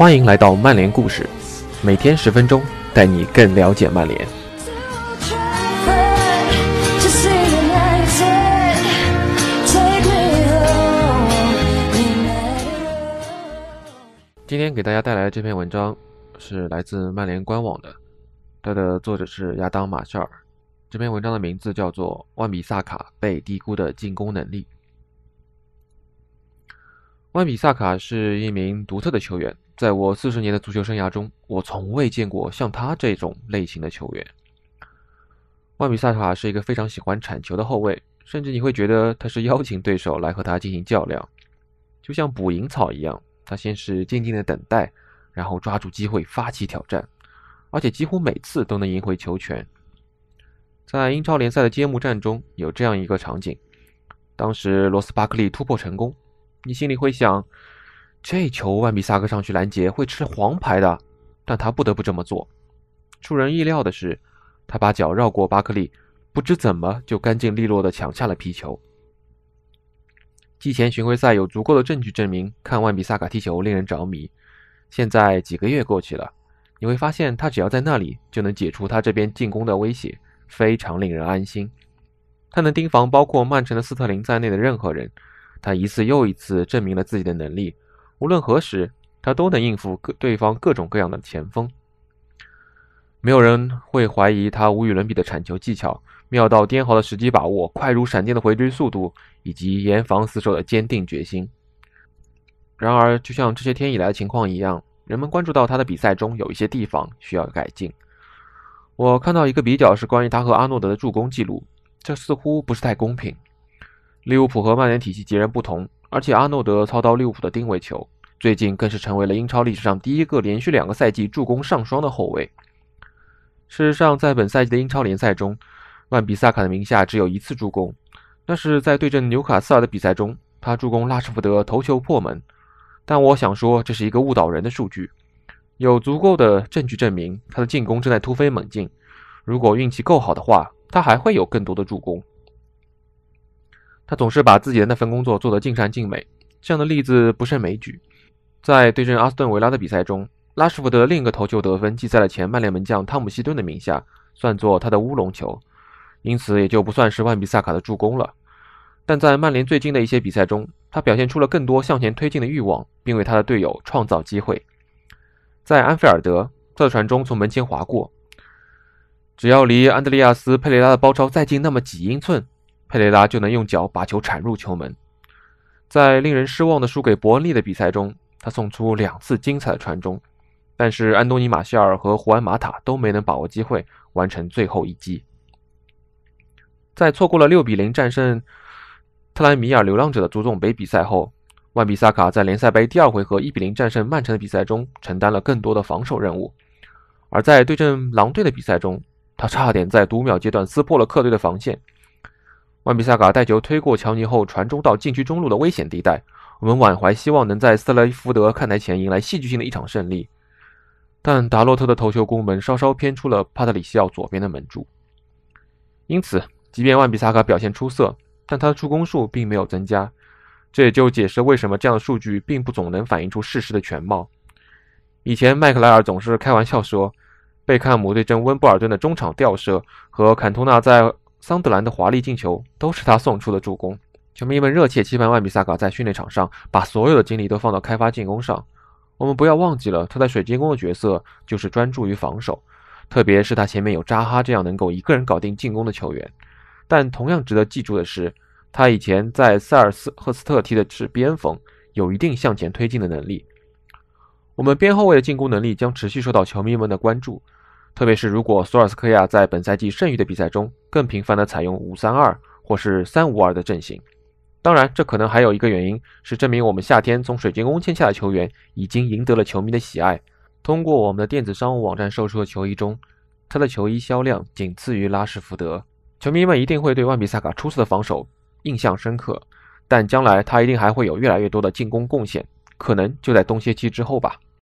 欢迎来到曼联故事，每天十分钟，带你更了解曼联。今天给大家带来的这篇文章是来自曼联官网的，它的作者是亚当·马歇尔。这篇文章的名字叫做《万比萨卡被低估的进攻能力》。万比萨卡是一名独特的球员，在我四十年的足球生涯中，我从未见过像他这种类型的球员。万比萨卡是一个非常喜欢铲球的后卫，甚至你会觉得他是邀请对手来和他进行较量，就像捕蝇草一样。他先是静静的等待，然后抓住机会发起挑战，而且几乎每次都能赢回球权。在英超联赛的揭幕战中，有这样一个场景：当时罗斯巴克利突破成功。你心里会想，这球万比萨克上去拦截会吃黄牌的，但他不得不这么做。出人意料的是，他把脚绕过巴克利，不知怎么就干净利落地抢下了皮球。季前巡回赛有足够的证据证明，看万比萨卡踢球令人着迷。现在几个月过去了，你会发现他只要在那里就能解除他这边进攻的威胁，非常令人安心。他能盯防包括曼城的斯特林在内的任何人。他一次又一次证明了自己的能力，无论何时，他都能应付各对方各种各样的前锋。没有人会怀疑他无与伦比的铲球技巧、妙到颠毫的时机把握、快如闪电的回追速度以及严防死守的坚定决心。然而，就像这些天以来的情况一样，人们关注到他的比赛中有一些地方需要改进。我看到一个比较是关于他和阿诺德的助攻记录，这似乎不是太公平。利物浦和曼联体系截然不同，而且阿诺德操刀利物浦的定位球，最近更是成为了英超历史上第一个连续两个赛季助攻上双的后卫。事实上，在本赛季的英超联赛中，万比萨卡的名下只有一次助攻，那是在对阵纽卡斯尔的比赛中，他助攻拉什福德头球破门。但我想说，这是一个误导人的数据，有足够的证据证明他的进攻正在突飞猛进。如果运气够好的话，他还会有更多的助攻。他总是把自己的那份工作做得尽善尽美，这样的例子不胜枚举。在对阵阿斯顿维拉的比赛中，拉什福德另一个头球得分记在了前曼联门将汤姆希顿的名下，算作他的乌龙球，因此也就不算是万比萨卡的助攻了。但在曼联最近的一些比赛中，他表现出了更多向前推进的欲望，并为他的队友创造机会。在安菲尔德，他的传中从门前划过，只要离安德烈亚斯·佩雷拉的包抄再近那么几英寸。佩雷拉就能用脚把球铲入球门。在令人失望的输给伯恩利的比赛中，他送出两次精彩的传中，但是安东尼·马歇尔和胡安·马塔都没能把握机会完成最后一击。在错过了6比0战胜特兰米尔流浪者的足总杯比赛后，万比萨卡在联赛杯第二回合1比0战胜曼城的比赛中承担了更多的防守任务，而在对阵狼队的比赛中，他差点在读秒阶段撕破了客队的防线。万比萨卡带球推过乔尼后传中到禁区中路的危险地带，我们满怀希望能在斯雷福德看台前迎来戏剧性的一场胜利。但达洛特的头球攻门稍稍偏出了帕特里西奥左边的门柱，因此，即便万比萨卡表现出色，但他的助攻数并没有增加。这也就解释为什么这样的数据并不总能反映出事实的全貌。以前麦克莱尔总是开玩笑说，贝克汉姆对阵温布尔顿的中场吊射和坎通纳在。桑德兰的华丽进球都是他送出的助攻。球迷们热切期盼万比萨卡在训练场上把所有的精力都放到开发进攻上。我们不要忘记了，他在水晶宫的角色就是专注于防守，特别是他前面有扎哈这样能够一个人搞定进攻的球员。但同样值得记住的是，他以前在塞尔斯赫斯特踢的是边锋，有一定向前推进的能力。我们边后卫的进攻能力将持续受到球迷们的关注。特别是如果索尔斯克亚在本赛季剩余的比赛中更频繁地采用五三二或是三五二的阵型，当然，这可能还有一个原因是证明我们夏天从水晶宫签下的球员已经赢得了球迷的喜爱。通过我们的电子商务网站售出的球衣中，他的球衣销量仅次于拉什福德。球迷们一定会对万比萨卡出色的防守印象深刻，但将来他一定还会有越来越多的进攻贡献，可能就在冬歇期之后吧。